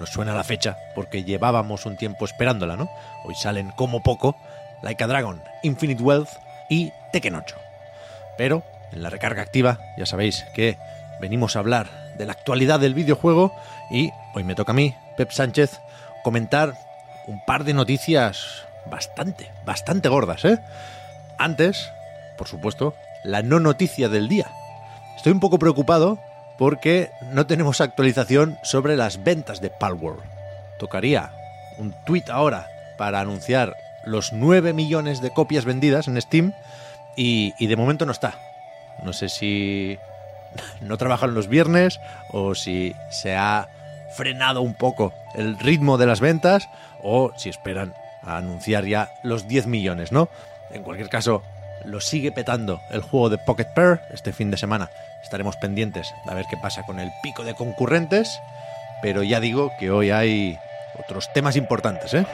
Nos suena la fecha porque llevábamos un tiempo esperándola, ¿no? Hoy salen como poco Like a Dragon, Infinite Wealth y Tekken 8. Pero en la recarga activa ya sabéis que venimos a hablar de la actualidad del videojuego y hoy me toca a mí, Pep Sánchez, comentar un par de noticias bastante, bastante gordas, ¿eh? Antes, por supuesto, la no noticia del día. Estoy un poco preocupado porque no tenemos actualización sobre las ventas de Palworld. Tocaría un tweet ahora para anunciar los 9 millones de copias vendidas en Steam y, y de momento no está. No sé si no trabajan los viernes o si se ha frenado un poco el ritmo de las ventas o si esperan a anunciar ya los 10 millones, ¿no? En cualquier caso, lo sigue petando el juego de Pocket Pair este fin de semana. Estaremos pendientes a ver qué pasa con el pico de concurrentes, pero ya digo que hoy hay otros temas importantes, ¿eh?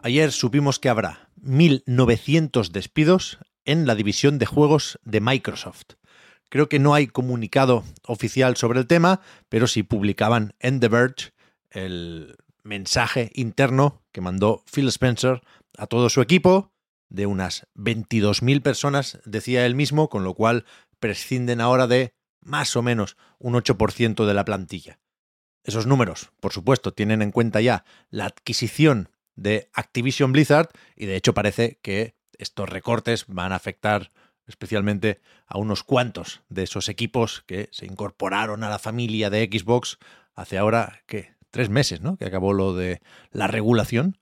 Ayer supimos que habrá 1.900 despidos en la división de juegos de Microsoft. Creo que no hay comunicado oficial sobre el tema, pero sí publicaban en The Verge el mensaje interno que mandó Phil Spencer a todo su equipo, de unas 22.000 personas, decía él mismo, con lo cual prescinden ahora de más o menos un 8% de la plantilla. Esos números, por supuesto, tienen en cuenta ya la adquisición de Activision Blizzard y de hecho parece que estos recortes van a afectar especialmente a unos cuantos de esos equipos que se incorporaron a la familia de Xbox hace ahora, ¿qué? Tres meses, ¿no? Que acabó lo de la regulación.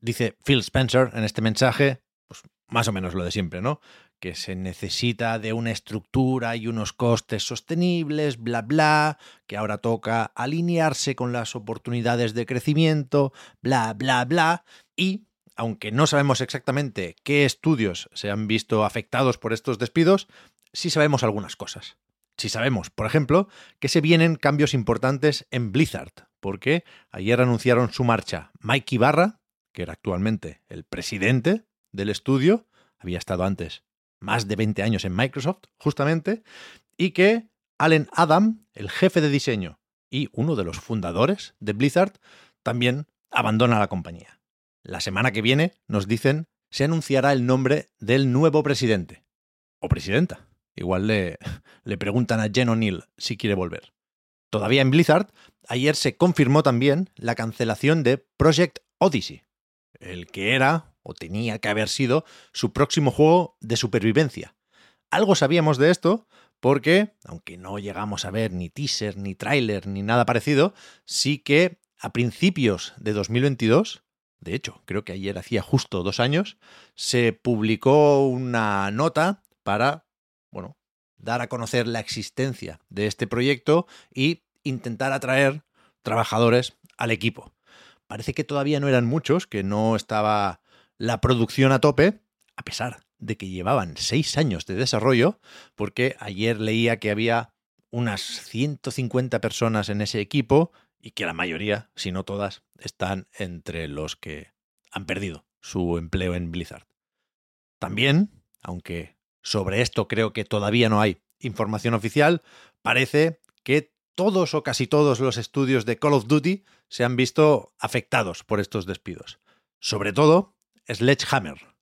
Dice Phil Spencer en este mensaje, pues más o menos lo de siempre, ¿no? Que se necesita de una estructura y unos costes sostenibles, bla, bla, que ahora toca alinearse con las oportunidades de crecimiento, bla, bla, bla, y aunque no sabemos exactamente qué estudios se han visto afectados por estos despidos, sí sabemos algunas cosas. Sí sabemos, por ejemplo, que se vienen cambios importantes en Blizzard, porque ayer anunciaron su marcha Mike Ibarra, que era actualmente el presidente del estudio, había estado antes más de 20 años en Microsoft, justamente, y que Allen Adam, el jefe de diseño y uno de los fundadores de Blizzard, también abandona la compañía. La semana que viene, nos dicen, se anunciará el nombre del nuevo presidente. O presidenta. Igual le, le preguntan a Jen O'Neill si quiere volver. Todavía en Blizzard, ayer se confirmó también la cancelación de Project Odyssey, el que era o tenía que haber sido su próximo juego de supervivencia. Algo sabíamos de esto porque, aunque no llegamos a ver ni teaser, ni tráiler, ni nada parecido, sí que a principios de 2022 de hecho, creo que ayer hacía justo dos años, se publicó una nota para, bueno, dar a conocer la existencia de este proyecto y intentar atraer trabajadores al equipo. Parece que todavía no eran muchos, que no estaba la producción a tope, a pesar de que llevaban seis años de desarrollo, porque ayer leía que había unas 150 personas en ese equipo y que la mayoría, si no todas, están entre los que han perdido su empleo en Blizzard. También, aunque sobre esto creo que todavía no hay información oficial, parece que todos o casi todos los estudios de Call of Duty se han visto afectados por estos despidos. Sobre todo Sledgehammer,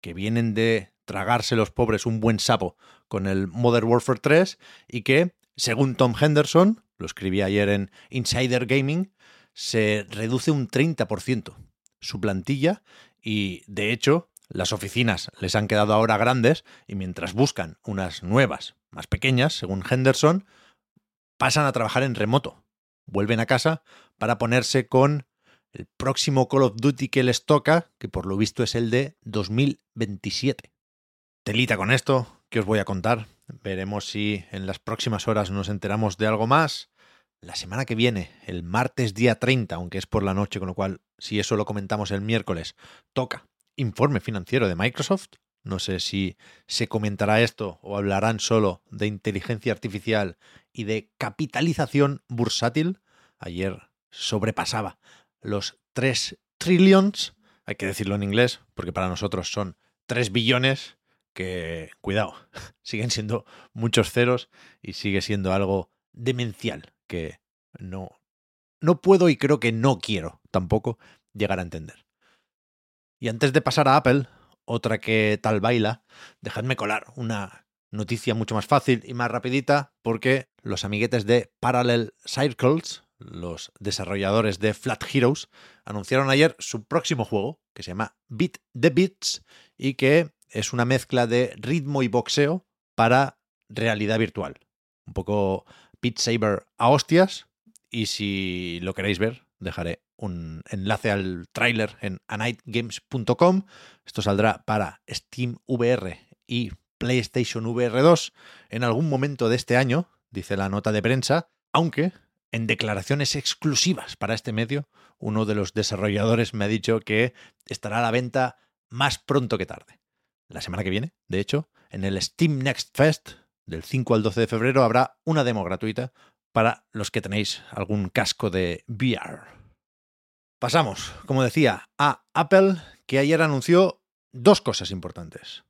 que vienen de tragarse los pobres un buen sapo con el Modern Warfare 3 y que, según Tom Henderson, lo escribí ayer en Insider Gaming, se reduce un 30% su plantilla y, de hecho, las oficinas les han quedado ahora grandes y mientras buscan unas nuevas, más pequeñas, según Henderson, pasan a trabajar en remoto. Vuelven a casa para ponerse con el próximo Call of Duty que les toca, que por lo visto es el de 2027. Telita con esto, que os voy a contar. Veremos si en las próximas horas nos enteramos de algo más. La semana que viene, el martes día 30, aunque es por la noche, con lo cual, si eso lo comentamos el miércoles, toca informe financiero de Microsoft. No sé si se comentará esto o hablarán solo de inteligencia artificial y de capitalización bursátil. Ayer sobrepasaba los 3 trillions, hay que decirlo en inglés, porque para nosotros son 3 billones, que, cuidado, siguen siendo muchos ceros y sigue siendo algo demencial que no, no puedo y creo que no quiero tampoco llegar a entender. Y antes de pasar a Apple, otra que tal baila, dejadme colar una noticia mucho más fácil y más rapidita porque los amiguetes de Parallel Circles, los desarrolladores de Flat Heroes, anunciaron ayer su próximo juego que se llama Beat the Beats y que es una mezcla de ritmo y boxeo para realidad virtual. Un poco Beat Saber a hostias y si lo queréis ver, dejaré un enlace al tráiler en anightgames.com. Esto saldrá para Steam VR y PlayStation VR 2 en algún momento de este año, dice la nota de prensa, aunque en declaraciones exclusivas para este medio, uno de los desarrolladores me ha dicho que estará a la venta más pronto que tarde. La semana que viene, de hecho, en el Steam Next Fest, del 5 al 12 de febrero, habrá una demo gratuita para los que tenéis algún casco de VR. Pasamos, como decía, a Apple, que ayer anunció dos cosas importantes.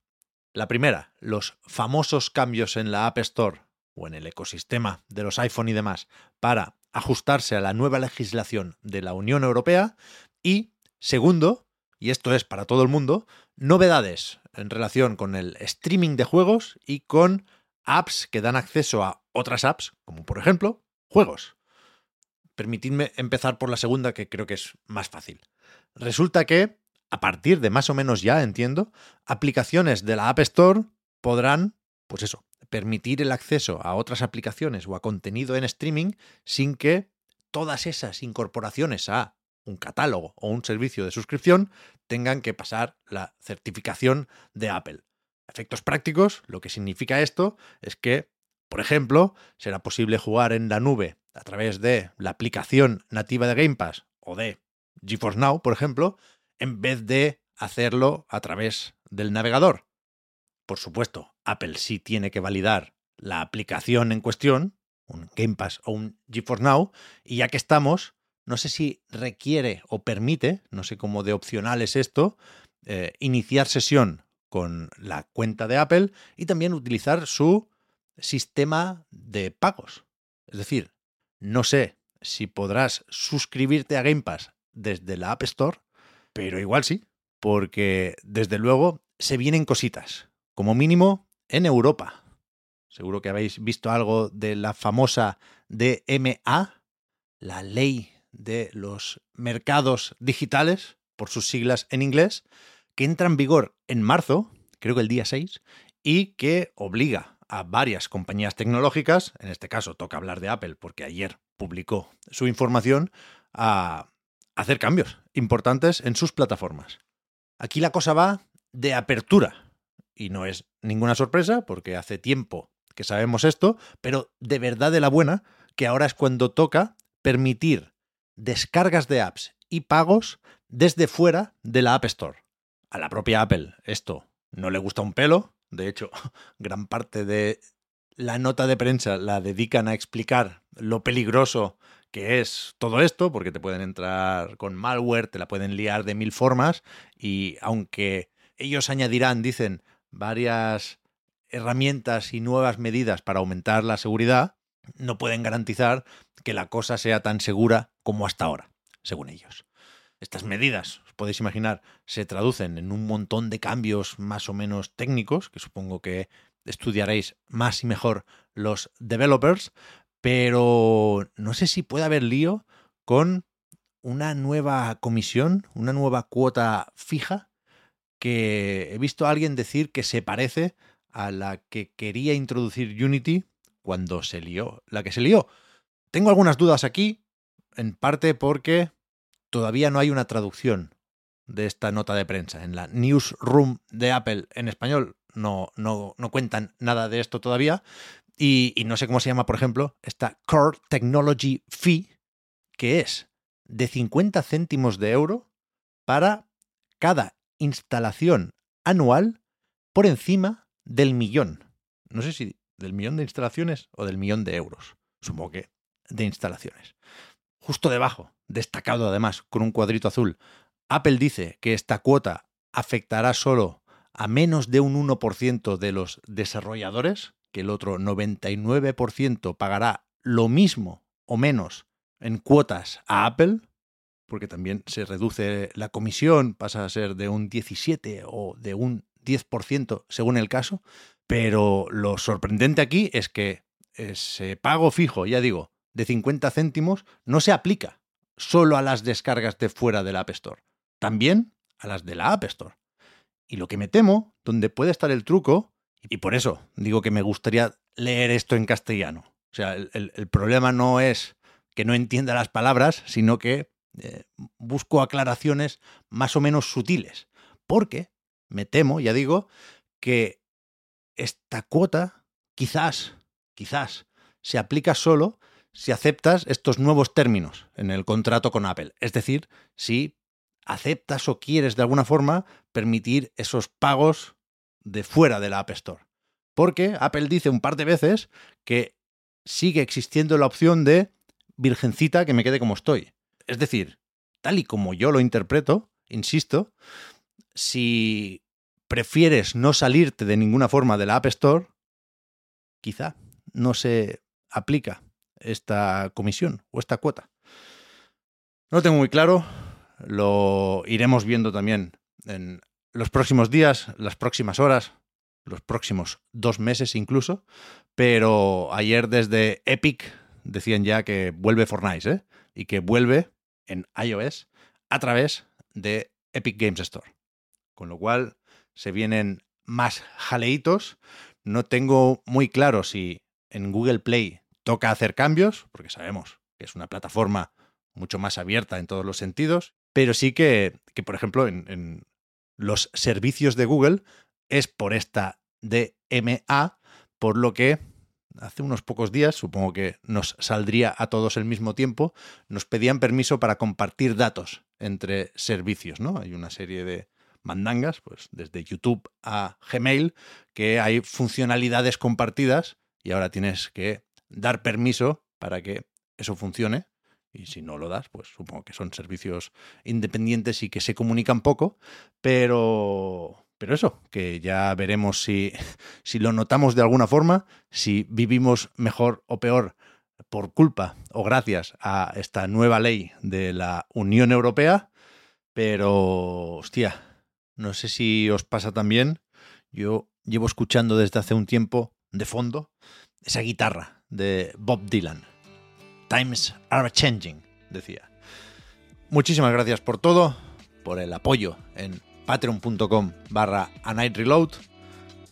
La primera, los famosos cambios en la App Store o en el ecosistema de los iPhone y demás para ajustarse a la nueva legislación de la Unión Europea. Y segundo, y esto es para todo el mundo, novedades en relación con el streaming de juegos y con apps que dan acceso a otras apps, como por ejemplo juegos. Permitidme empezar por la segunda, que creo que es más fácil. Resulta que, a partir de más o menos ya, entiendo, aplicaciones de la App Store podrán, pues eso, permitir el acceso a otras aplicaciones o a contenido en streaming sin que todas esas incorporaciones a un catálogo o un servicio de suscripción tengan que pasar la certificación de Apple. efectos prácticos, lo que significa esto es que, por ejemplo, será posible jugar en la nube a través de la aplicación nativa de Game Pass o de GeForce Now, por ejemplo, en vez de hacerlo a través del navegador. Por supuesto, Apple sí tiene que validar la aplicación en cuestión, un Game Pass o un GeForce Now, y ya que estamos, no sé si requiere o permite, no sé cómo de opcional es esto, eh, iniciar sesión con la cuenta de Apple y también utilizar su sistema de pagos. Es decir, no sé si podrás suscribirte a Game Pass desde la App Store, pero igual sí, porque desde luego se vienen cositas, como mínimo en Europa. Seguro que habéis visto algo de la famosa DMA, la ley de los mercados digitales, por sus siglas en inglés, que entra en vigor en marzo, creo que el día 6, y que obliga a varias compañías tecnológicas, en este caso toca hablar de Apple porque ayer publicó su información, a hacer cambios importantes en sus plataformas. Aquí la cosa va de apertura y no es ninguna sorpresa porque hace tiempo que sabemos esto, pero de verdad de la buena, que ahora es cuando toca permitir descargas de apps y pagos desde fuera de la App Store. A la propia Apple esto no le gusta un pelo, de hecho, gran parte de la nota de prensa la dedican a explicar lo peligroso que es todo esto, porque te pueden entrar con malware, te la pueden liar de mil formas, y aunque ellos añadirán, dicen, varias herramientas y nuevas medidas para aumentar la seguridad, no pueden garantizar que la cosa sea tan segura como hasta ahora, según ellos. Estas medidas, os podéis imaginar, se traducen en un montón de cambios más o menos técnicos, que supongo que estudiaréis más y mejor los developers, pero no sé si puede haber lío con una nueva comisión, una nueva cuota fija que he visto a alguien decir que se parece a la que quería introducir Unity cuando se lió, la que se lió. Tengo algunas dudas aquí, en parte porque todavía no hay una traducción de esta nota de prensa. En la newsroom de Apple en español no, no, no cuentan nada de esto todavía. Y, y, no sé cómo se llama, por ejemplo, esta Core Technology Fee, que es de 50 céntimos de euro para cada instalación anual por encima del millón. No sé si del millón de instalaciones o del millón de euros. Supongo que de instalaciones. Justo debajo, destacado además con un cuadrito azul, Apple dice que esta cuota afectará solo a menos de un 1% de los desarrolladores, que el otro 99% pagará lo mismo o menos en cuotas a Apple, porque también se reduce la comisión, pasa a ser de un 17 o de un 10% según el caso, pero lo sorprendente aquí es que ese pago fijo, ya digo, de 50 céntimos no se aplica solo a las descargas de fuera del App Store, también a las de la App Store. Y lo que me temo, donde puede estar el truco, y por eso digo que me gustaría leer esto en castellano. O sea, el, problema no es que no entienda las palabras, sino que eh, busco aclaraciones más o menos sutiles. Porque me temo, ya digo, que esta cuota quizás, quizás, se aplica solo si aceptas estos nuevos términos en el contrato con Apple. Es decir, si aceptas o quieres de alguna forma permitir esos pagos de fuera de la App Store. Porque Apple dice un par de veces que sigue existiendo la opción de virgencita que me quede como estoy. Es decir, tal y como yo lo interpreto, insisto, si prefieres no salirte de ninguna forma de la App Store, quizá no se aplica esta comisión o esta cuota. No lo tengo muy claro, lo iremos viendo también en los próximos días, las próximas horas, los próximos dos meses incluso, pero ayer desde Epic decían ya que vuelve Fortnite ¿eh? y que vuelve en iOS a través de Epic Games Store. Con lo cual se vienen más jaleitos. No tengo muy claro si en Google Play toca hacer cambios, porque sabemos que es una plataforma mucho más abierta en todos los sentidos, pero sí que, que por ejemplo, en, los servicios de Google es por esta DMA, por lo que hace unos pocos días, supongo que nos saldría a todos al mismo tiempo, nos pedían permiso para compartir datos entre servicios, ¿no? Hay una serie de mandangas, pues desde YouTube a Gmail, que hay funcionalidades compartidas y ahora tienes que dar permiso para que eso funcione. Y si no lo das, pues supongo que son servicios independientes y que se comunican poco, pero pero eso, que ya veremos si, si lo notamos de alguna forma, si vivimos mejor o peor por culpa o gracias a esta nueva ley de la Unión Europea. Pero, hostia, no sé si os pasa también. Yo llevo escuchando desde hace un tiempo de fondo esa guitarra de Bob Dylan. Times are changing, decía. Muchísimas gracias por todo, por el apoyo en patreon.com barra a.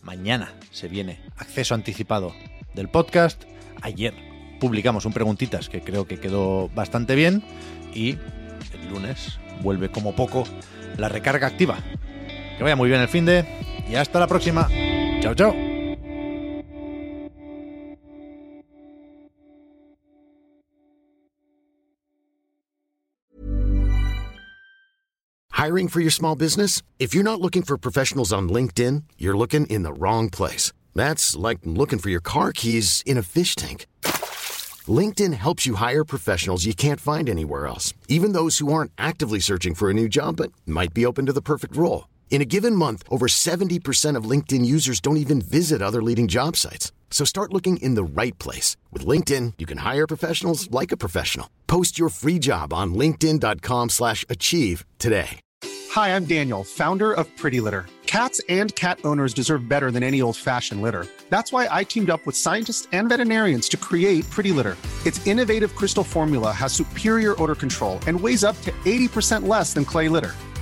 Mañana se viene acceso anticipado del podcast. Ayer publicamos un preguntitas que creo que quedó bastante bien y el lunes vuelve como poco la recarga activa. Que vaya muy bien el fin de y hasta la próxima. Chao, chao. Hiring for your small business? If you're not looking for professionals on LinkedIn, you're looking in the wrong place. That's like looking for your car keys in a fish tank. LinkedIn helps you hire professionals you can't find anywhere else, even those who aren't actively searching for a new job but might be open to the perfect role. In a given month, over 70% of LinkedIn users don't even visit other leading job sites. So start looking in the right place. With LinkedIn, you can hire professionals like a professional. Post your free job on linkedin.com slash achieve today. Hi, I'm Daniel, founder of Pretty Litter. Cats and cat owners deserve better than any old fashioned litter. That's why I teamed up with scientists and veterinarians to create Pretty Litter. Its innovative crystal formula has superior odor control and weighs up to 80% less than clay litter.